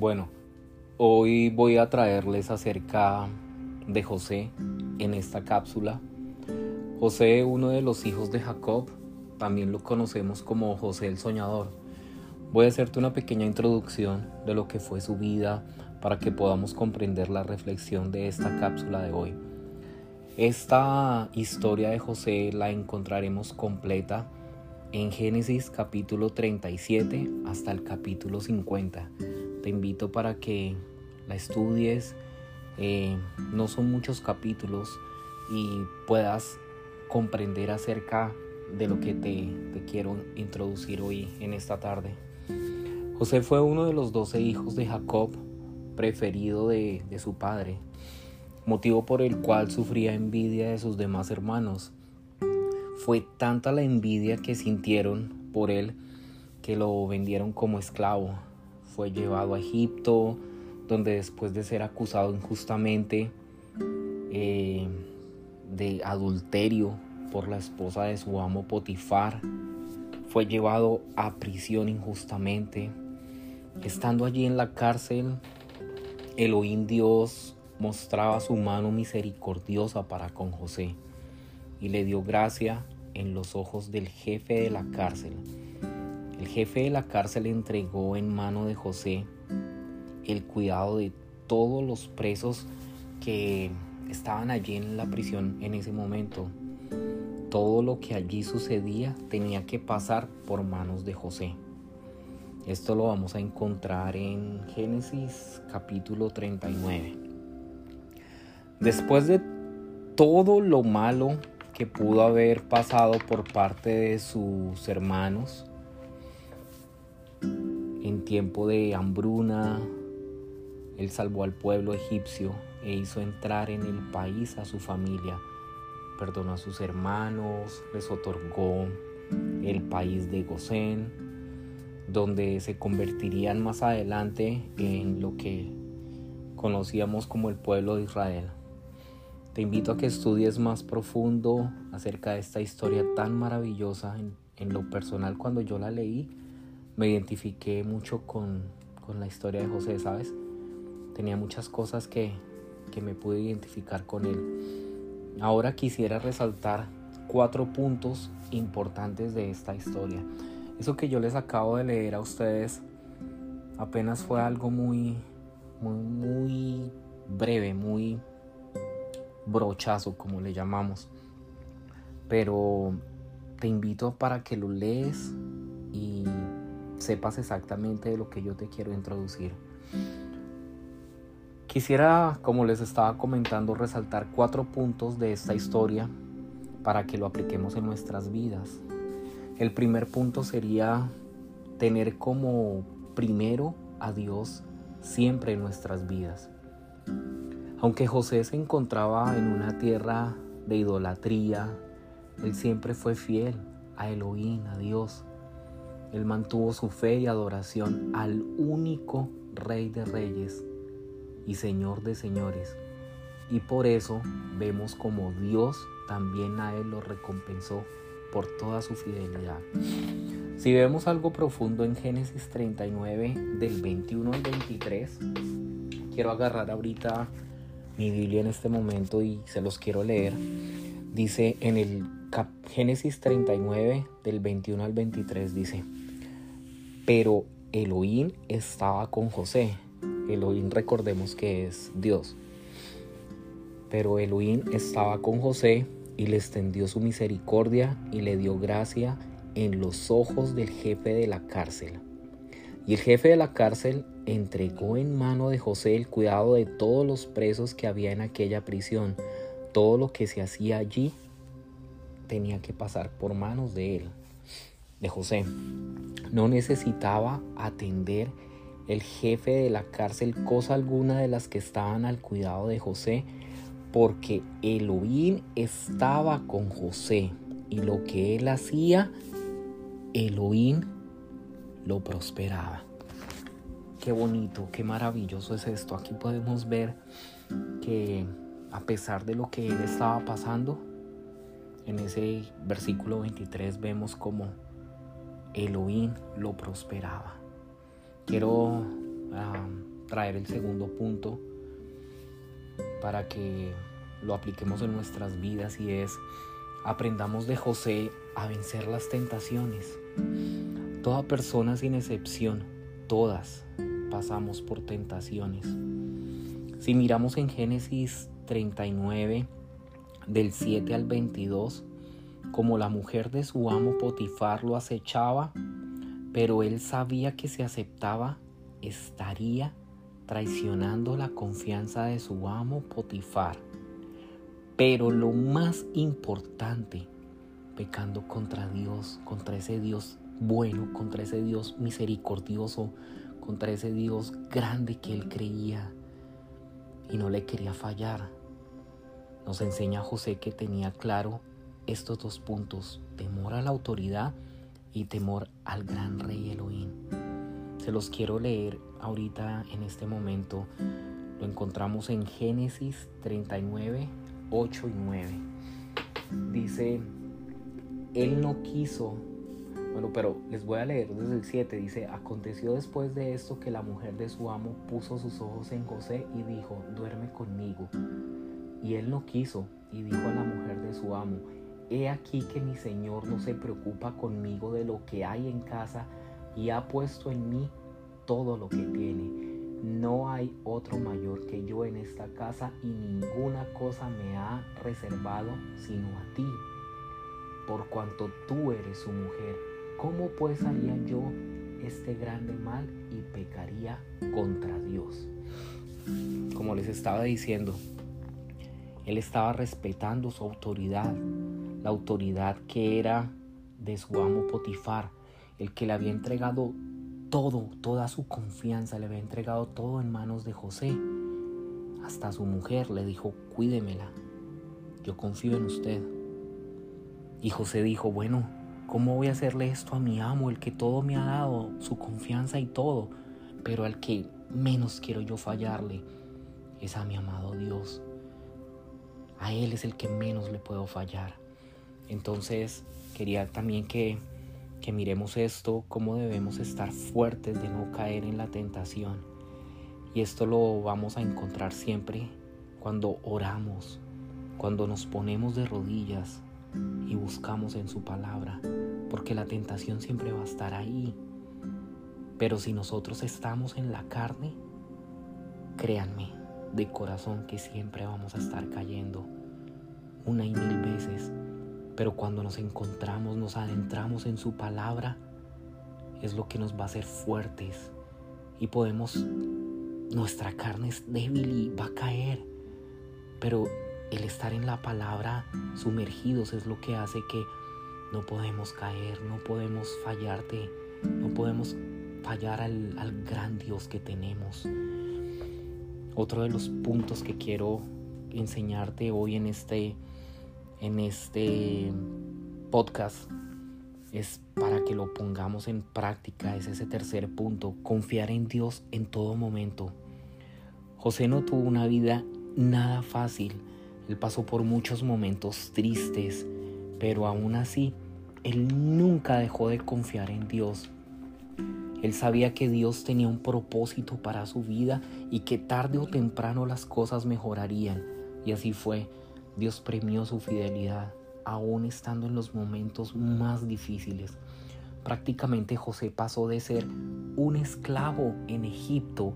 Bueno, hoy voy a traerles acerca de José en esta cápsula. José, uno de los hijos de Jacob, también lo conocemos como José el Soñador. Voy a hacerte una pequeña introducción de lo que fue su vida para que podamos comprender la reflexión de esta cápsula de hoy. Esta historia de José la encontraremos completa en Génesis capítulo 37 hasta el capítulo 50. Te invito para que la estudies. Eh, no son muchos capítulos y puedas comprender acerca de lo que te, quiero introducir hoy en esta tarde. José fue uno de los doce hijos de Jacob, preferido de, de su padre, motivo por el cual sufría envidia de sus demás hermanos fue tanta la envidia que sintieron por él que lo vendieron como esclavo. Fue llevado a Egipto, donde después de ser acusado injustamente eh, de adulterio por la esposa de su amo Potifar, fue llevado a prisión injustamente. Estando allí en la cárcel, Elohim Dios mostraba su mano misericordiosa para con José y le dio gracia en los ojos del jefe de la cárcel. El jefe de la cárcel entregó en mano de José el cuidado de todos los presos que estaban allí en la prisión en ese momento. Todo lo que allí sucedía tenía que pasar por manos de José. Esto lo vamos a encontrar en Génesis capítulo 39. Después de todo lo malo que pudo haber pasado por parte de sus hermanos en tiempo de hambruna. Él salvó al pueblo egipcio e hizo entrar en el país a su familia. Perdonó a sus hermanos, les otorgó el país de Gosén, donde se convertirían más adelante en lo que conocíamos como el pueblo de Israel. Te invito a que estudies más profundo acerca de esta historia tan maravillosa. En, lo personal, cuando yo la leí, me identifiqué mucho con, la historia de José, ¿sabes? Tenía muchas cosas que, que me pude identificar con él. Ahora quisiera resaltar cuatro puntos importantes de esta historia. Eso que yo les acabo de leer a ustedes apenas fue algo muy, muy, muy breve, muy brochazo, como le llamamos. Pero te invito para que lo lees y sepas exactamente de lo que yo te quiero introducir. Quisiera, como les estaba comentando, resaltar cuatro puntos de esta historia para que lo apliquemos en nuestras vidas. El primer punto sería tener como primero a Dios siempre en nuestras vidas. Aunque José se encontraba en una tierra de idolatría, él siempre fue fiel a Elohim, a Dios. Él mantuvo su fe y adoración al único Rey de Reyes y Señor de Señores. Y por eso vemos como Dios también a él lo recompensó por toda su fidelidad. Si vemos algo profundo en Génesis 39 del 21 al 23, quiero agarrar ahorita mi Biblia en este momento y se los quiero leer. Dice en el Génesis 39 del 21 al 23 dice, pero Elohim estaba con José. Elohim recordemos que es Dios. Pero Elohim estaba con José y le extendió su misericordia y le dio gracia en los ojos del jefe de la cárcel. Y el jefe de la cárcel entregó en mano de José el cuidado de todos los presos que había en aquella prisión. Todo lo que se hacía allí tenía que pasar por manos de él, de José. No necesitaba atender el jefe de la cárcel cosa alguna de las que estaban al cuidado de José, porque Elohim estaba con José y lo que él hacía, Elohim lo prosperaba. Qué bonito, qué maravilloso es esto. Aquí podemos ver que a pesar de lo que él estaba pasando, en ese versículo 23 vemos como Elohim lo prosperaba. Quiero traer el segundo punto para que lo apliquemos en nuestras vidas y es aprendamos de José a vencer las tentaciones. Toda persona sin excepción, todas pasamos por tentaciones. Si miramos en Génesis 39, del 7 al 22, como la mujer de su amo Potifar lo acechaba, pero él sabía que si aceptaba, estaría traicionando la confianza de su amo Potifar. Pero lo más importante, pecando contra Dios, contra ese Dios bueno, contra ese Dios misericordioso, contra ese Dios grande que él creía y no le quería fallar. Nos enseña José que tenía claro estos dos puntos, temor a la autoridad y temor al gran rey Elohim. Se los quiero leer ahorita en este momento. Lo encontramos en Génesis 39, 8 y 9. Dice, Él no quiso, bueno, pero les voy a leer desde el 7. Dice, aconteció después de esto que la mujer de su amo puso sus ojos en José y dijo, duerme conmigo. Y él no quiso y dijo a la mujer de su amo, He aquí que mi Señor no se preocupa conmigo de lo que hay en casa y ha puesto en mí todo lo que tiene. No hay otro mayor que yo en esta casa y ninguna cosa me ha reservado sino a ti. Por cuanto tú eres su mujer, ¿cómo pues haría yo este grande mal y pecaría contra Dios? Como les estaba diciendo, él estaba respetando su autoridad, la autoridad que era de su amo Potifar, el que le había entregado todo, toda su confianza, le había entregado todo en manos de José. Hasta su mujer le dijo, cuídemela, yo confío en usted. Y José dijo, bueno, ¿cómo voy a hacerle esto a mi amo, el que todo me ha dado, su confianza y todo, pero al que menos quiero yo fallarle es a mi amado Dios? A Él es el que menos le puedo fallar. Entonces quería también que, que miremos esto, cómo debemos estar fuertes de no caer en la tentación. Y esto lo vamos a encontrar siempre cuando oramos, cuando nos ponemos de rodillas y buscamos en su palabra, porque la tentación siempre va a estar ahí. Pero si nosotros estamos en la carne, créanme de corazón que siempre vamos a estar cayendo una y mil veces pero cuando nos encontramos, nos adentramos en su palabra, es lo que nos va a hacer fuertes y podemos, nuestra carne es débil y va a caer, pero el estar en la palabra sumergidos es lo que hace que no podemos caer, no podemos fallarte, no podemos fallar al, al gran Dios que tenemos. Otro de los puntos que quiero enseñarte hoy en este en este podcast es para que lo pongamos en práctica, es ese tercer punto, confiar en Dios en todo momento. José no tuvo una vida nada fácil, él pasó por muchos momentos tristes, pero aún así, él nunca dejó de confiar en Dios. Él sabía que Dios tenía un propósito para su vida y que tarde o temprano las cosas mejorarían. Y así fue. Dios premió su fidelidad, aún estando en los momentos más difíciles. Prácticamente José pasó de ser un esclavo en Egipto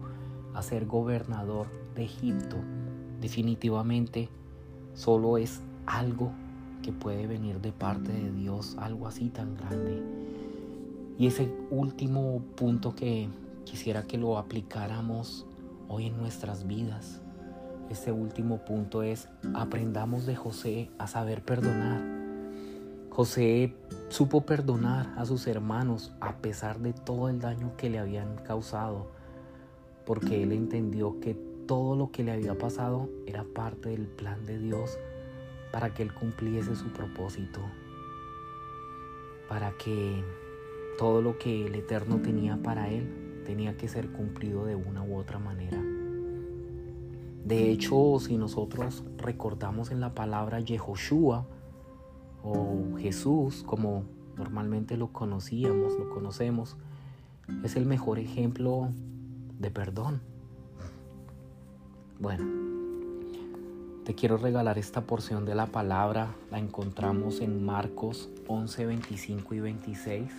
a ser gobernador de Egipto. Definitivamente solo es algo que puede venir de parte de Dios, algo así tan grande. Y ese último punto que quisiera que lo aplicáramos hoy en nuestras vidas este último punto es aprendamos de José a saber perdonar. José supo perdonar a sus hermanos a pesar de todo el daño que le habían causado, porque él entendió que todo lo que le había pasado era parte del plan de Dios para que él cumpliese su propósito, para que todo lo que el Eterno tenía para él tenía que ser cumplido de una u otra manera. De hecho, si nosotros recordamos en la palabra Yehoshua o Jesús, como normalmente lo conocíamos, lo conocemos, es el mejor ejemplo de perdón. Bueno, te quiero regalar esta porción de la palabra. La encontramos en Marcos 11, 25 y 26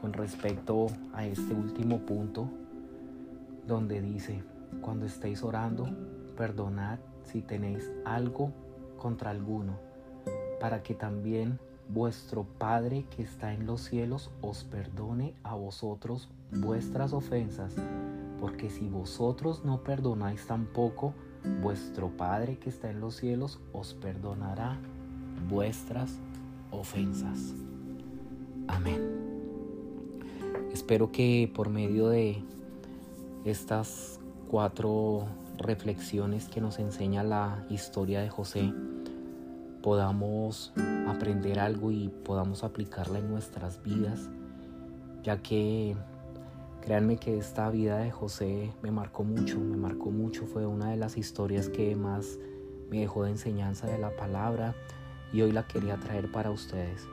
con respecto a este último punto donde dice, cuando estéis orando, perdonad si tenéis algo contra alguno, para que también vuestro Padre que está en los cielos os perdone a vosotros vuestras ofensas, porque si vosotros no perdonáis tampoco, vuestro Padre que está en los cielos os perdonará vuestras ofensas. Amén. Espero que por medio de estas cuatro reflexiones que nos enseña la historia de José, podamos aprender algo y podamos aplicarla en nuestras vidas, ya que créanme que esta vida de José me marcó mucho, me marcó mucho, fue una de las historias que más me dejó de enseñanza de la palabra y hoy la quería traer para ustedes.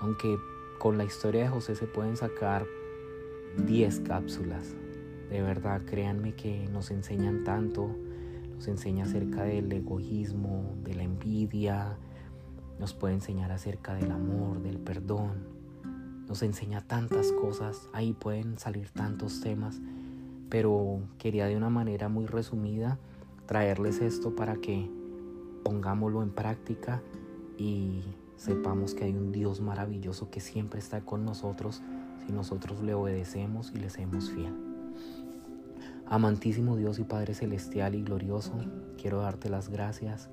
Aunque con la historia de José se pueden sacar 10 cápsulas, de verdad créanme que nos enseñan tanto, nos enseña acerca del egoísmo, de la envidia, nos puede enseñar acerca del amor, del perdón, nos enseña tantas cosas, ahí pueden salir tantos temas, pero quería de una manera muy resumida traerles esto para que pongámoslo en práctica y sepamos que hay un Dios maravilloso que siempre está con nosotros si nosotros le obedecemos y le seamos fiel. Amantísimo Dios y Padre Celestial y glorioso, quiero darte las gracias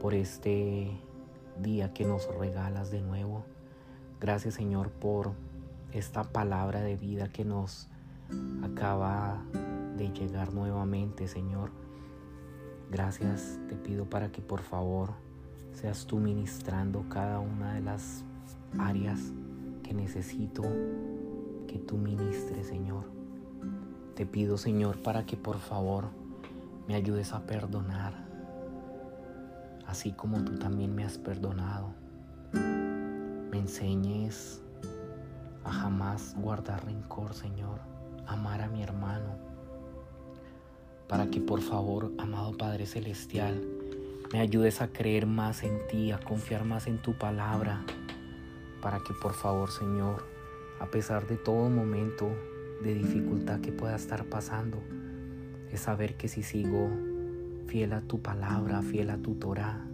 por este día que nos regalas de nuevo. Gracias Señor por esta palabra de vida que nos acaba de llegar nuevamente Señor. Gracias te pido para que por favor seas tú ministrando cada una de las áreas que necesito que tú ministres Señor. Te pido Señor para que por favor me ayudes a perdonar así como tú también me has perdonado. Me enseñes a jamás guardar rencor, Señor, amar a mi hermano, para que por favor, amado Padre Celestial, me ayudes a creer más en ti, a confiar más en tu palabra, para que por favor, Señor, a pesar de todo momento de dificultad que pueda estar pasando, es saber que si sigo fiel a tu palabra, fiel a tu Torah,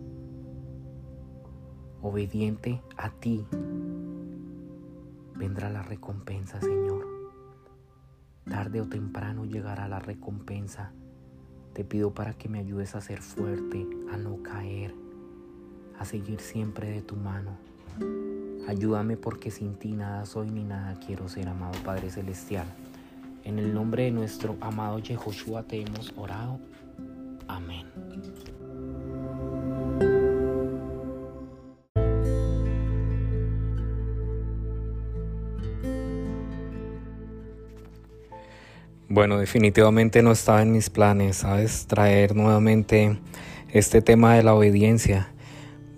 obediente a ti, vendrá la recompensa, Señor. Tarde o temprano llegará la recompensa. Te pido para que me ayudes a ser fuerte, a no caer, a seguir siempre de tu mano. Ayúdame porque sin ti nada soy ni nada quiero ser, amado Padre Celestial. En el nombre de nuestro amado Yehoshua te hemos orado. Amén. Bueno, definitivamente no estaba en mis planes, ¿sabes? Traer nuevamente este tema de la obediencia,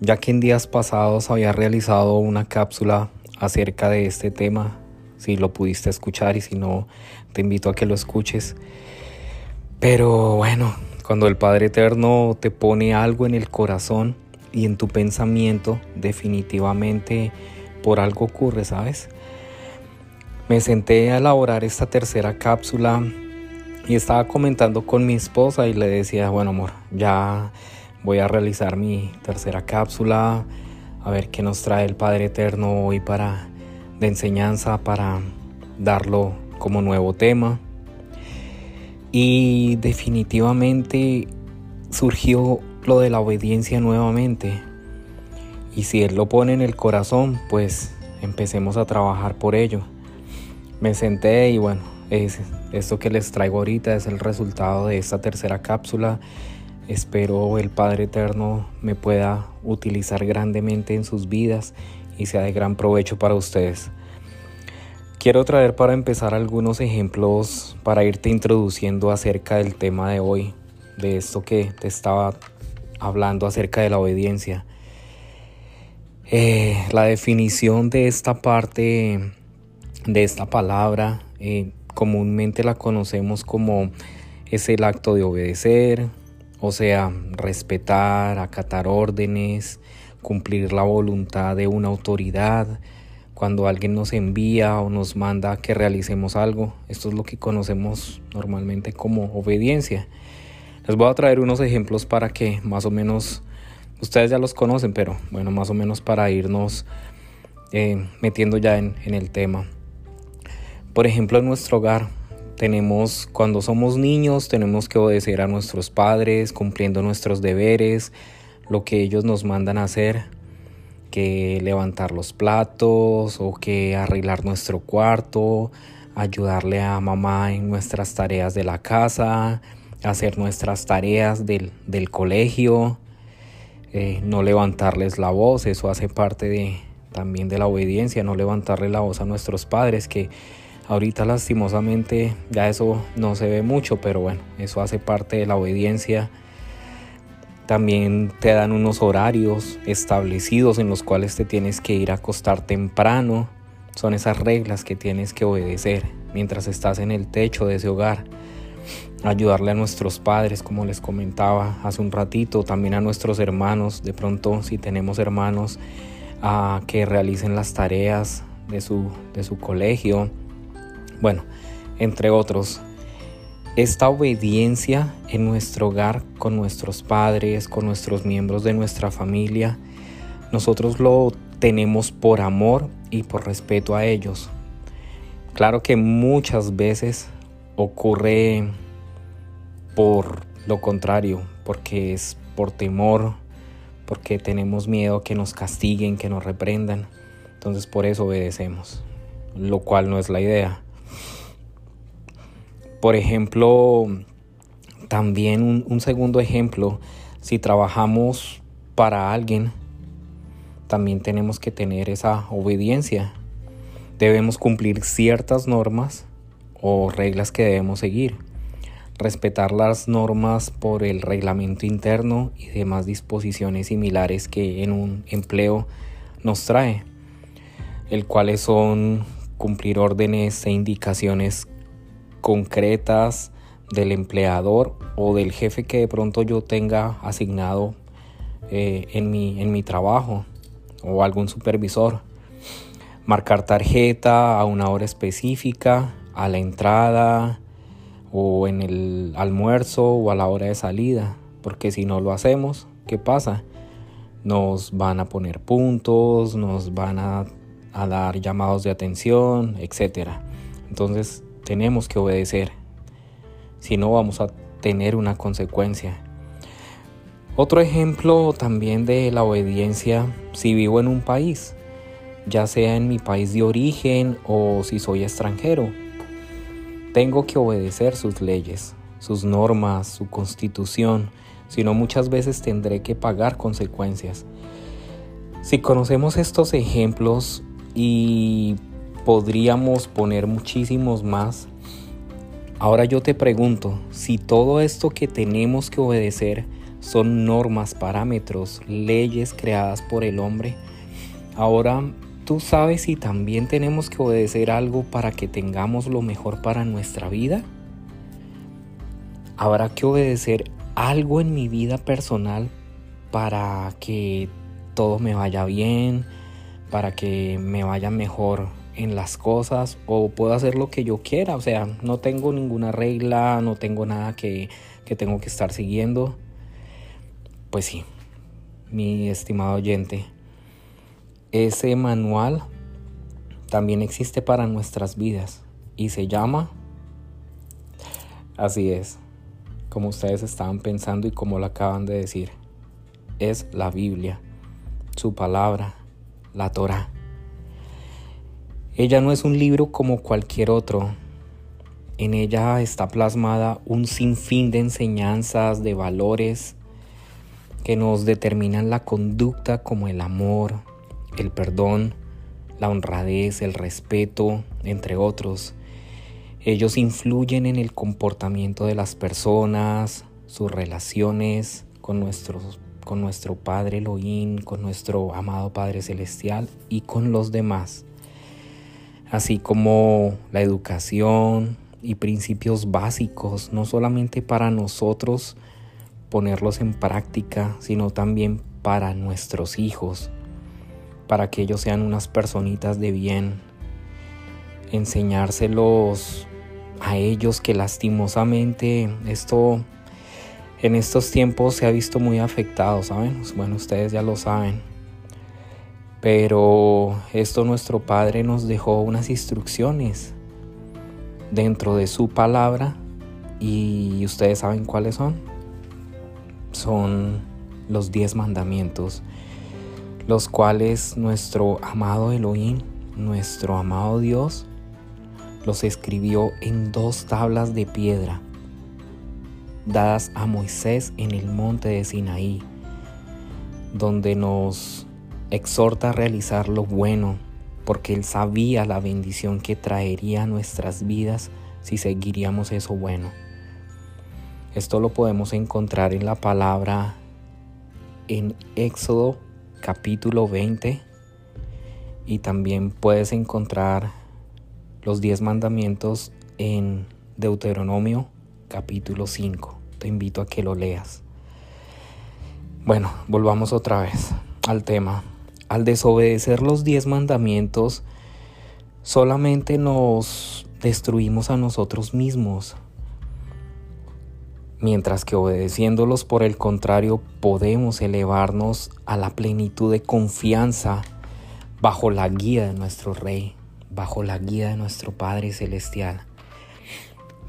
ya que en días pasados había realizado una cápsula acerca de este tema, si lo pudiste escuchar y si no, te invito a que lo escuches. Pero bueno, cuando el Padre Eterno te pone algo en el corazón y en tu pensamiento, definitivamente por algo ocurre, ¿sabes? Me senté a elaborar esta tercera cápsula y estaba comentando con mi esposa y le decía, bueno amor, ya voy a realizar mi tercera cápsula, a ver qué nos trae el Padre Eterno hoy para de enseñanza para darlo como nuevo tema. Y definitivamente surgió lo de la obediencia nuevamente. Y si Él lo pone en el corazón, pues empecemos a trabajar por ello. Me senté y bueno, es, esto que les traigo ahorita es el resultado de esta tercera cápsula. Espero el Padre Eterno me pueda utilizar grandemente en sus vidas y sea de gran provecho para ustedes. Quiero traer para empezar algunos ejemplos para irte introduciendo acerca del tema de hoy, de esto que te estaba hablando acerca de la obediencia. Eh, la definición de esta parte, de esta palabra, eh, comúnmente la conocemos como es el acto de obedecer, O sea, respetar, acatar órdenes, cumplir la voluntad de una autoridad, cuando alguien nos envía o nos manda que realicemos algo. Esto es lo que conocemos normalmente como obediencia. Les voy a traer unos ejemplos para que más o menos, ustedes ya los conocen, pero bueno, más o menos para irnos eh, metiendo ya en, en el tema. Por ejemplo, en nuestro hogar tenemos, cuando somos niños, tenemos que obedecer a nuestros padres, cumpliendo nuestros deberes, lo que ellos nos mandan a hacer que levantar los platos o que arreglar nuestro cuarto, ayudarle a mamá en nuestras tareas de la casa, hacer nuestras tareas del, colegio, eh, no levantarles la voz, eso hace parte de, también de la obediencia, no levantarle la voz a nuestros padres, que ahorita lastimosamente ya eso no se ve mucho, pero bueno, eso hace parte de la obediencia también te dan unos horarios establecidos en los cuales te tienes que ir a acostar temprano. Son esas reglas que tienes que obedecer mientras estás en el techo de ese hogar. Ayudarle a nuestros padres, como les comentaba hace un ratito, también a nuestros hermanos, de pronto si tenemos hermanos, a que realicen las tareas de su, de su colegio. Bueno, entre otros esta obediencia en nuestro hogar con nuestros padres, con nuestros miembros de nuestra familia, nosotros lo tenemos por amor y por respeto a ellos. Claro que muchas veces ocurre por lo contrario, porque es por temor, porque tenemos miedo que nos castiguen, que nos reprendan. Entonces por eso obedecemos, lo cual no es la idea. Por ejemplo, también un, segundo ejemplo, si trabajamos para alguien, también tenemos que tener esa obediencia. Debemos cumplir ciertas normas o reglas que debemos seguir. Respetar las normas por el reglamento interno y demás disposiciones similares que en un empleo nos trae, el cuales son cumplir órdenes e indicaciones concretas del empleador o del jefe que de pronto yo tenga asignado eh, en, mi, en mi trabajo o algún supervisor. Marcar tarjeta a una hora específica, a la entrada o en el almuerzo o a la hora de salida. Porque si no lo hacemos, ¿qué pasa? Nos van a poner puntos, nos van a, a dar llamados de atención, etc. Entonces tenemos que obedecer. Si no, vamos a tener una consecuencia. Otro ejemplo también de la obediencia, si vivo en un país, ya sea en mi país de origen o si soy extranjero, tengo que obedecer sus leyes, sus normas, su constitución, si no muchas veces tendré que pagar consecuencias. Si conocemos estos ejemplos y podríamos poner muchísimos más. Ahora yo te pregunto, si todo esto que tenemos que obedecer son normas, parámetros, leyes creadas por el hombre, ahora tú sabes si también tenemos que obedecer algo para que tengamos lo mejor para nuestra vida. Habrá que obedecer algo en mi vida personal para que todo me vaya bien, para que me vaya mejor en las cosas o puedo hacer lo que yo quiera. O sea, no tengo ninguna regla, no tengo nada que, que tengo que estar siguiendo. Pues sí, mi estimado oyente, ese manual también existe para nuestras vidas y se llama, así es, como ustedes estaban pensando y como lo acaban de decir, es la Biblia, su palabra, la Torah. Ella no es un libro como cualquier otro. En ella está plasmada un sinfín de enseñanzas, de valores que nos determinan la conducta como el amor, el perdón, la honradez, el respeto, entre otros. Ellos influyen en el comportamiento de las personas, sus relaciones con, con nuestro Padre Elohim, con nuestro amado Padre Celestial y con los demás así como la educación y principios básicos, no solamente para nosotros ponerlos en práctica, sino también para nuestros hijos, para que ellos sean unas personitas de bien, enseñárselos a ellos que lastimosamente esto en estos tiempos se ha visto muy afectado, ¿saben? Bueno, ustedes ya lo saben. Pero esto nuestro Padre nos dejó unas instrucciones dentro de su palabra y ustedes saben cuáles son. Son los diez mandamientos, los cuales nuestro amado Elohim, nuestro amado Dios, los escribió en dos tablas de piedra dadas a Moisés en el monte de Sinaí, donde nos exhorta a realizar lo bueno, porque Él sabía la bendición que traería nuestras vidas si seguiríamos eso bueno. Esto lo podemos encontrar en la palabra en Éxodo capítulo 20 y también puedes encontrar los 10 mandamientos en Deuteronomio capítulo 5. Te invito a que lo leas. Bueno, volvamos otra vez al tema. Al desobedecer los 10 mandamientos, solamente nos destruimos a nosotros mismos. Mientras que obedeciéndolos por el contrario podemos elevarnos a la plenitud de confianza bajo la guía de nuestro Rey bajo la guía de nuestro Padre Celestial.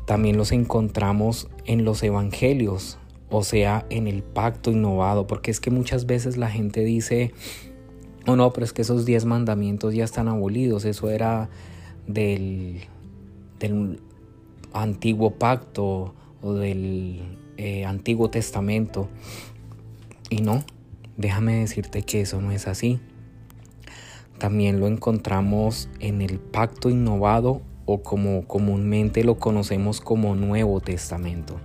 También los encontramos en los evangelios, o sea, en el pacto innovado, porque es que muchas veces la gente dice, oh no, pero es que esos diez mandamientos ya están abolidos, eso era del, del antiguo pacto o del eh, antiguo testamento. Y no, déjame decirte que eso no es así. También lo encontramos en el pacto innovado o como comúnmente lo conocemos como Nuevo Testamento.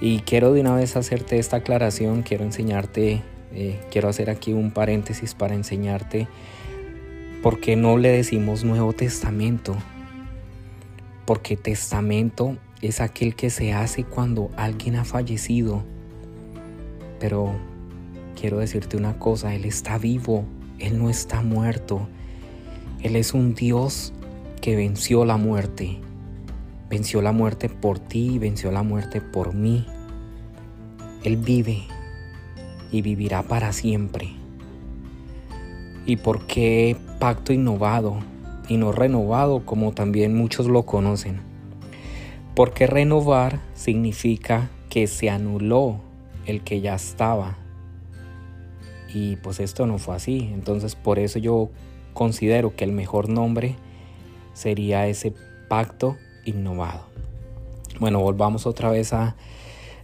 Y quiero de una vez hacerte esta aclaración, quiero enseñarte, eh, quiero hacer aquí un paréntesis para enseñarte por qué no le decimos Nuevo Testamento. Porque testamento es aquel que se hace cuando alguien ha fallecido. Pero quiero decirte una cosa, Él está vivo él no está muerto. Él es un Dios que venció la muerte. Venció la muerte por ti venció la muerte por mí. Él vive y vivirá para siempre. ¿Y por qué pacto innovado y no renovado como también muchos lo conocen? Porque renovar significa que se anuló el que ya estaba y pues esto no fue así. Entonces por eso yo considero que el mejor nombre sería ese pacto innovado. Bueno, volvamos otra vez a,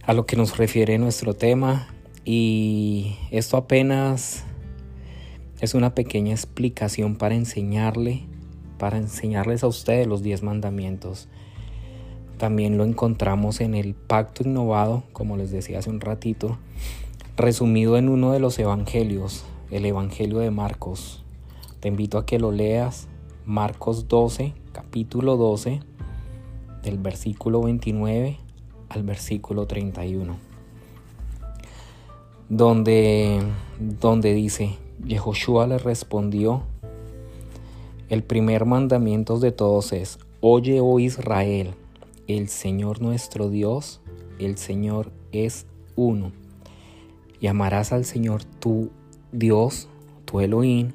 a lo que nos refiere nuestro tema y esto apenas es una pequeña explicación para enseñarle, para enseñarles a ustedes los 10 mandamientos. También lo encontramos en el pacto innovado, como les decía hace un ratito, resumido en uno de los evangelios, el Evangelio de Marcos. Te invito a que lo leas, Marcos 12, capítulo 12, del versículo 29 al versículo 31, donde, donde dice, Yehoshua le respondió, el primer mandamiento de todos es, Oye, oh Israel, el Señor nuestro Dios, el Señor es uno y amarás al Señor tu Dios, tu Elohim,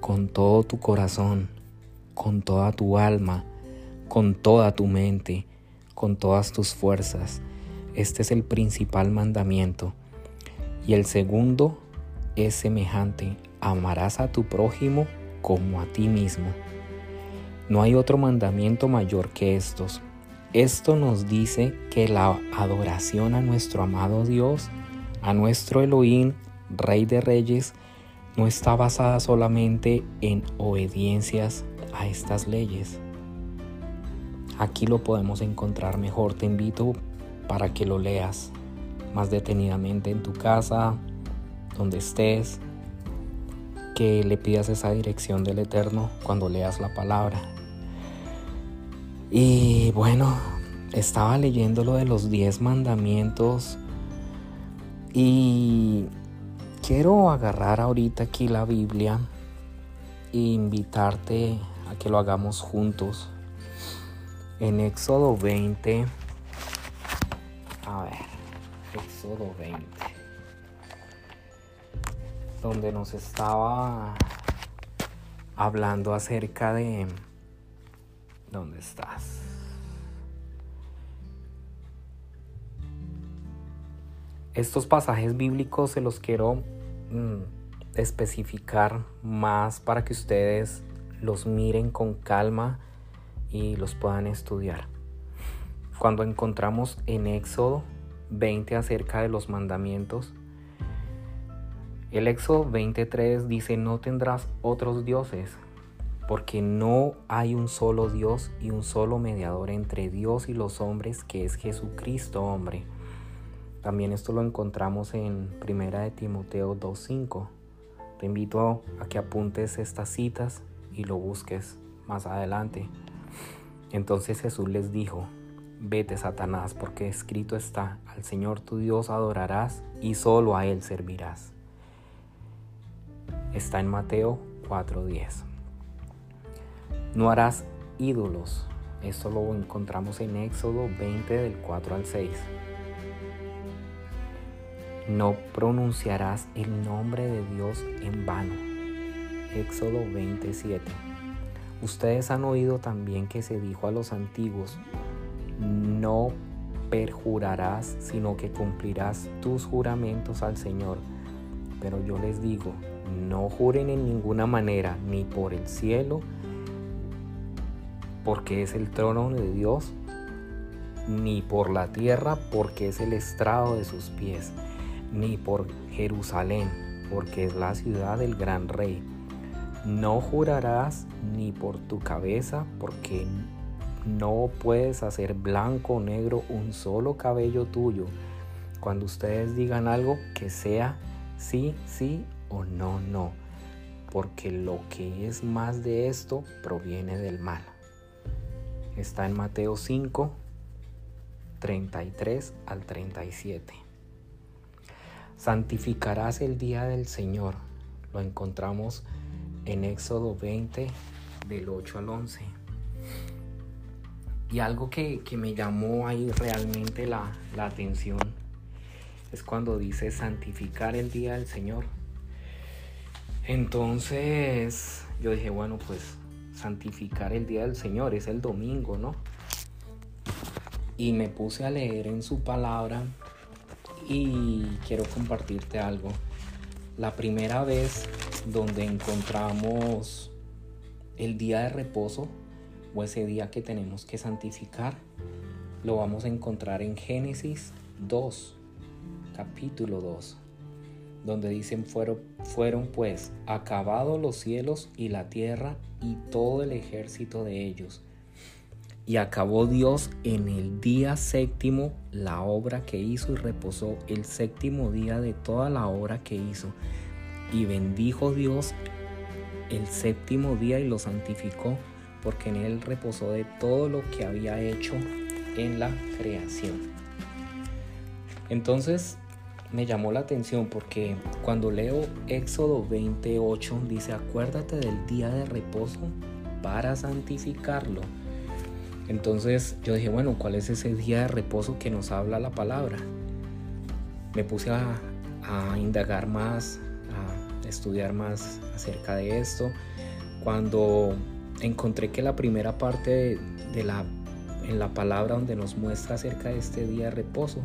con todo tu corazón, con toda tu alma, con toda tu mente, con todas tus fuerzas. Este es el principal mandamiento. Y el segundo es semejante, amarás a tu prójimo como a ti mismo. No hay otro mandamiento mayor que estos. Esto nos dice que la adoración a nuestro amado Dios a nuestro Elohim, Rey de Reyes, no está basada solamente en obediencias a estas leyes. Aquí lo podemos encontrar mejor. Te invito para que lo leas más detenidamente en tu casa, donde estés, que le pidas esa dirección del Eterno cuando leas la palabra. Y bueno, estaba leyendo lo de los diez mandamientos Y quiero agarrar ahorita aquí la Biblia e invitarte a que lo hagamos juntos. En Éxodo 20. A ver, Éxodo 20. Donde nos estaba hablando acerca de... ¿Dónde estás? Estos pasajes bíblicos se los quiero mm, especificar más para que ustedes los miren con calma y los puedan estudiar. Cuando encontramos en Éxodo 20 acerca de los mandamientos, el Éxodo 23 dice, no tendrás otros dioses, porque no hay un solo Dios y un solo mediador entre Dios y los hombres, que es Jesucristo hombre también esto lo encontramos en Primera de Timoteo 2.5. Te invito a que apuntes estas citas y lo busques más adelante. Entonces Jesús les dijo, vete Satanás, porque escrito está, al Señor tu Dios adorarás y solo a Él servirás. Está en Mateo 4.10. No harás ídolos. Esto lo encontramos en Éxodo 20 del 4 al 6. No pronunciarás el nombre de Dios en vano. Éxodo 27. Ustedes han oído también que se dijo a los antiguos, no perjurarás, sino que cumplirás tus juramentos al Señor. Pero yo les digo, no juren en ninguna manera, ni por el cielo, porque es el trono de Dios, ni por la tierra, porque es el estrado de sus pies ni por Jerusalén, porque es la ciudad del gran rey. No jurarás ni por tu cabeza, porque no puedes hacer blanco o negro un solo cabello tuyo. Cuando ustedes digan algo, que sea sí, sí o no, no. Porque lo que es más de esto proviene del mal. Está en Mateo 5, 33 al 37. Santificarás el día del Señor. Lo encontramos en Éxodo 20 del 8 al 11. Y algo que, me llamó ahí realmente la, la atención es cuando dice santificar el día del Señor. Entonces yo dije, bueno, pues santificar el día del Señor es el domingo, ¿no? Y me puse a leer en su palabra y quiero compartirte algo. La primera vez donde encontramos el día de reposo o ese día que tenemos que santificar, lo vamos a encontrar en Génesis 2, capítulo 2, donde dicen fueron, fueron pues acabados los cielos y la tierra y todo el ejército de ellos y acabó Dios en el día séptimo la obra que hizo y reposó el séptimo día de toda la obra que hizo. Y bendijo Dios el séptimo día y lo santificó, porque en él reposó de todo lo que había hecho en la creación. Entonces me llamó la atención porque cuando leo Éxodo 28 dice, acuérdate del día de reposo para santificarlo entonces yo dije, bueno, ¿cuál es ese día de reposo que nos habla la palabra? Me puse a, indagar más, a estudiar más acerca de esto. Cuando encontré que la primera parte de, la, en la palabra donde nos muestra acerca de este día de reposo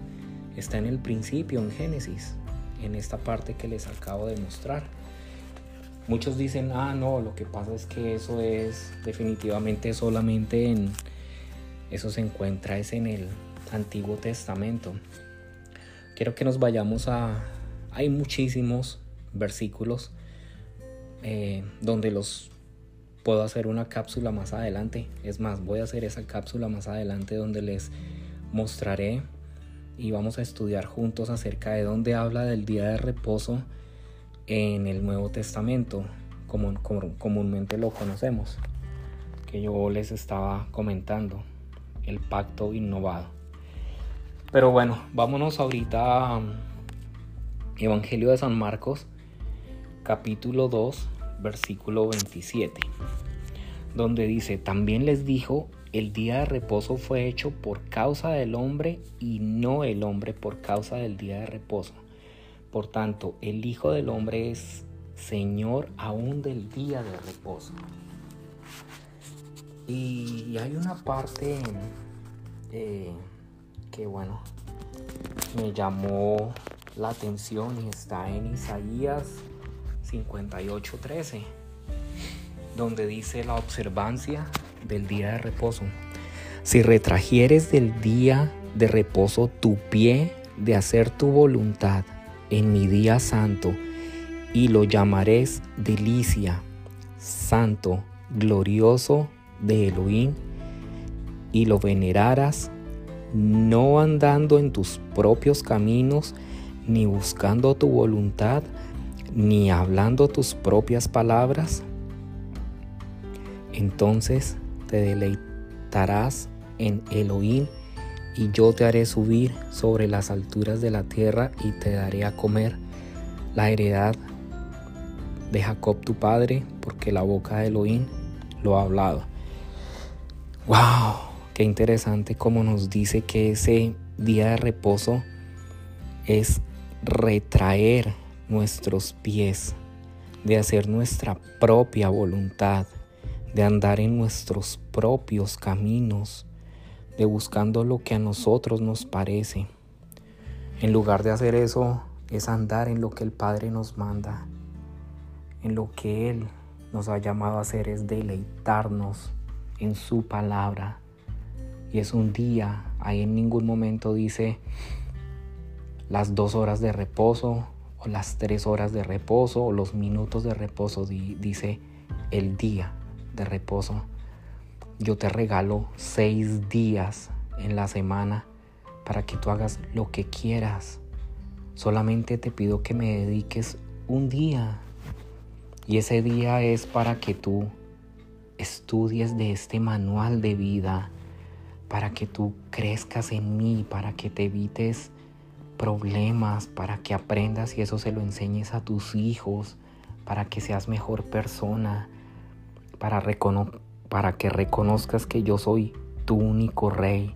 está en el principio, en Génesis, en esta parte que les acabo de mostrar. Muchos dicen, ah, no, lo que pasa es que eso es definitivamente solamente en, eso se encuentra es en el Antiguo Testamento. Quiero que nos vayamos a... Hay muchísimos versículos eh, donde los puedo hacer una cápsula más adelante. Es más, voy a hacer esa cápsula más adelante donde les mostraré y vamos a estudiar juntos acerca de dónde habla del día de reposo en el Nuevo Testamento, como, comúnmente lo conocemos, que yo les estaba comentando el pacto innovado. Pero bueno, vámonos ahorita Evangelio de San Marcos, capítulo 2, versículo 27, donde dice, también les dijo, el día de reposo fue hecho por causa del hombre y no el hombre por causa del día de reposo. Por tanto, el Hijo del Hombre es Señor aún del día de reposo. Y hay una parte eh, que, bueno, me llamó la atención y está en Isaías 58:13, donde dice la observancia del día de reposo. Si retrajeres del día de reposo tu pie de hacer tu voluntad en mi día santo, y lo llamaréis delicia, santo, glorioso de Elohim, y lo venerarás no andando en tus propios caminos, ni buscando tu voluntad, ni hablando tus propias palabras, entonces te deleitarás en Elohim y yo te haré subir sobre las alturas de la tierra y te daré a comer la heredad de Jacob tu padre, porque la boca de Elohim lo ha hablado. ¡Wow! Qué interesante como nos dice que ese día de reposo es retraer nuestros pies, de hacer nuestra propia voluntad, de andar en nuestros propios caminos, de buscando lo que a nosotros nos parece. En lugar de hacer eso, es andar en lo que el Padre nos manda, en lo que Él nos ha llamado a hacer, es deleitarnos en su palabra. Y es un día, ahí en ningún momento dice las dos horas de reposo o las tres horas de reposo o los minutos de reposo, dice el día de reposo. Yo te regalo seis días en la semana para que tú hagas lo que quieras. Solamente te pido que me dediques un día. Y ese día es para que tú estudies de este manual de vida, para que tú crezcas en mí, para que te evites problemas, para que aprendas y eso se lo enseñes a tus hijos, para que seas mejor persona, para, para que reconozcas que yo soy tu único rey,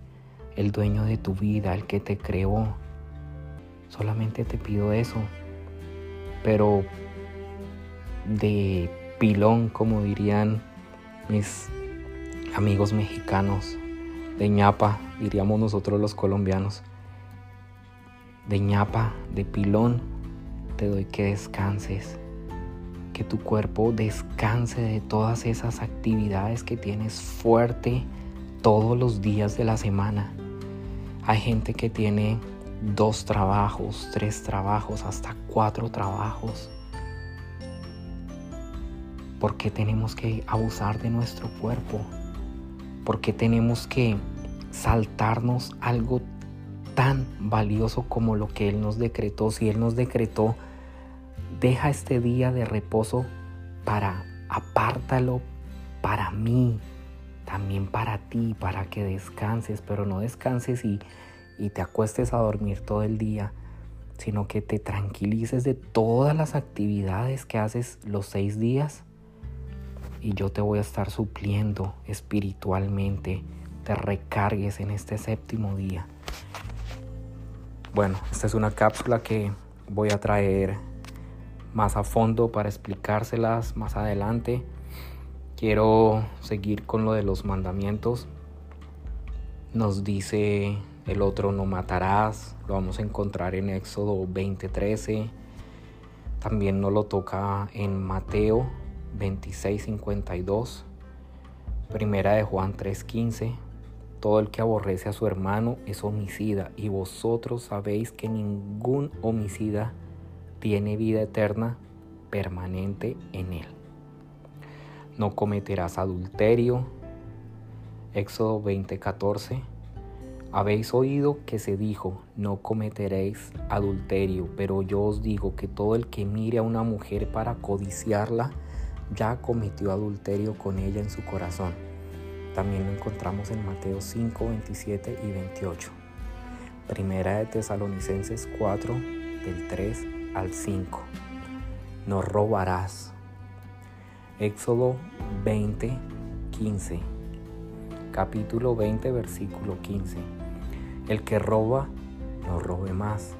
el dueño de tu vida, el que te creó. Solamente te pido eso. Pero de pilón, como dirían mis amigos mexicanos, de ñapa, diríamos nosotros los colombianos, de ñapa, de pilón, te doy que descanses que tu cuerpo descanse de todas esas actividades que tienes fuerte todos los días de la semana. Hay gente que tiene dos trabajos, tres trabajos, hasta cuatro trabajos. ¿Por qué tenemos que abusar de nuestro cuerpo? ¿Por qué tenemos que saltarnos algo tan valioso como lo que Él nos decretó? Si Él nos decretó Deja este día de reposo para, apártalo para mí, también para ti, para que descanses, pero no descanses y, y te acuestes a dormir todo el día, sino que te tranquilices de todas las actividades que haces los seis días y yo te voy a estar supliendo espiritualmente, te recargues en este séptimo día. Bueno, esta es una cápsula que voy a traer más a fondo para explicárselas más adelante. Quiero seguir con lo de los mandamientos. Nos dice el otro no matarás, lo vamos a encontrar en Éxodo 20:13. También nos lo toca en Mateo 26:52. Primera de Juan 3:15. Todo el que aborrece a su hermano es homicida y vosotros sabéis que ningún homicida tiene vida eterna permanente en él. No cometerás adulterio. Éxodo 20:14. Habéis oído que se dijo, no cometeréis adulterio, pero yo os digo que todo el que mire a una mujer para codiciarla, ya cometió adulterio con ella en su corazón. También lo encontramos en Mateo 5, 27 y 28. Primera de Tesalonicenses 4, del 3 al 5. No robarás. Éxodo 20, 15. Capítulo 20, versículo 15. El que roba, no robe más,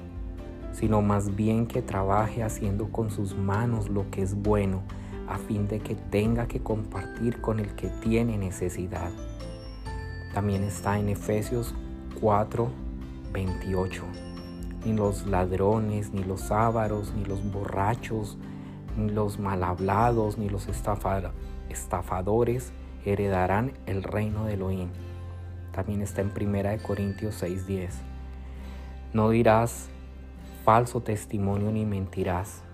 sino más bien que trabaje haciendo con sus manos lo que es bueno, a fin de que tenga que compartir con el que tiene necesidad. También está en Efesios 4, 28. Ni los ladrones, ni los ávaros, ni los borrachos, ni los malhablados, ni los estafadores heredarán el reino de Elohim. También está en 1 Corintios 6:10. No dirás falso testimonio ni mentirás.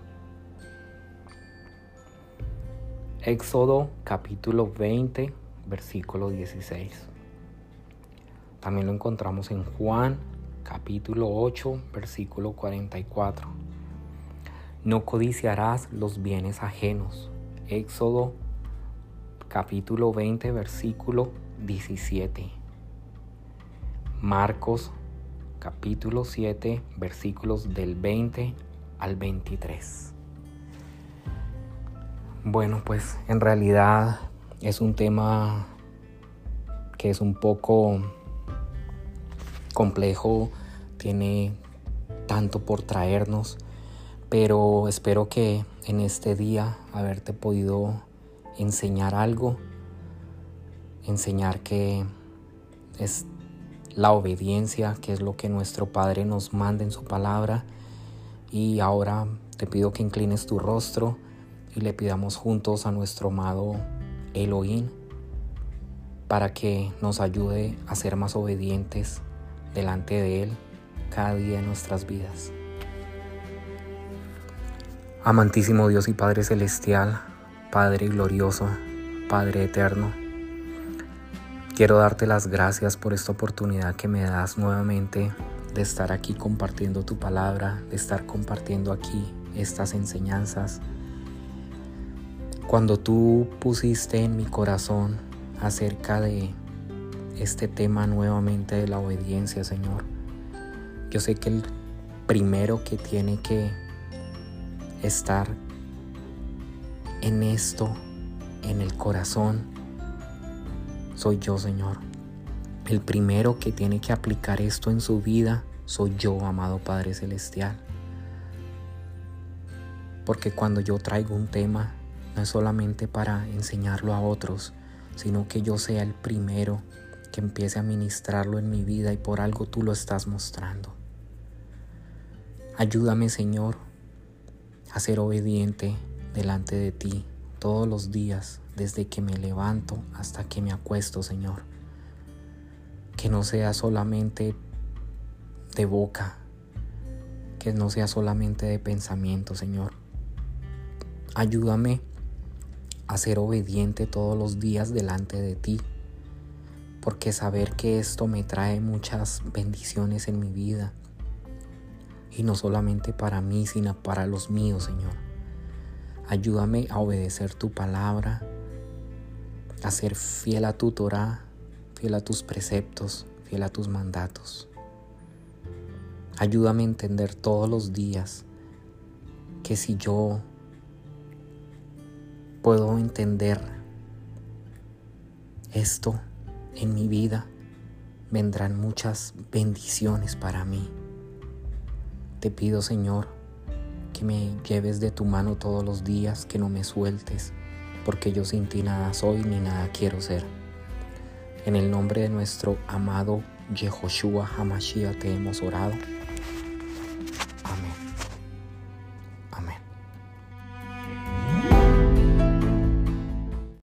Éxodo capítulo 20, versículo 16. También lo encontramos en Juan capítulo 8, versículo 44. No codiciarás los bienes ajenos. Éxodo capítulo 20, versículo 17. Marcos capítulo 7, versículos del 20 al 23. Bueno, pues en realidad es un tema que es un poco complejo, tiene tanto por traernos, pero espero que en este día haberte podido enseñar algo, enseñar que es la obediencia, que es lo que nuestro Padre nos manda en su palabra. Y ahora te pido que inclines tu rostro y le pidamos juntos a nuestro amado Elohim para que nos ayude a ser más obedientes delante de Él cada día de nuestras vidas. Amantísimo Dios y Padre Celestial, Padre glorioso, Padre eterno, quiero darte las gracias por esta oportunidad que me das nuevamente de estar aquí compartiendo tu palabra, de estar compartiendo aquí estas enseñanzas. Cuando tú pusiste en mi corazón acerca de este tema nuevamente de la obediencia, Señor. Yo sé que el primero que tiene que estar en esto, en el corazón, soy yo, Señor. El primero que tiene que aplicar esto en su vida soy yo, amado Padre Celestial. Porque cuando yo traigo un tema, no es solamente para enseñarlo a otros, sino que yo sea el primero que empiece a ministrarlo en mi vida y por algo tú lo estás mostrando. Ayúdame Señor a ser obediente delante de ti todos los días, desde que me levanto hasta que me acuesto, Señor. Que no sea solamente de boca, que no sea solamente de pensamiento, Señor. Ayúdame a ser obediente todos los días delante de ti porque saber que esto me trae muchas bendiciones en mi vida. Y no solamente para mí, sino para los míos, Señor. Ayúdame a obedecer tu palabra, a ser fiel a tu Torah, fiel a tus preceptos, fiel a tus mandatos. Ayúdame a entender todos los días que si yo puedo entender esto, en mi vida vendrán muchas bendiciones para mí. Te pido, Señor, que me lleves de tu mano todos los días, que no me sueltes, porque yo sin ti nada soy ni nada quiero ser. En el nombre de nuestro amado Yehoshua Hamashiach te hemos orado.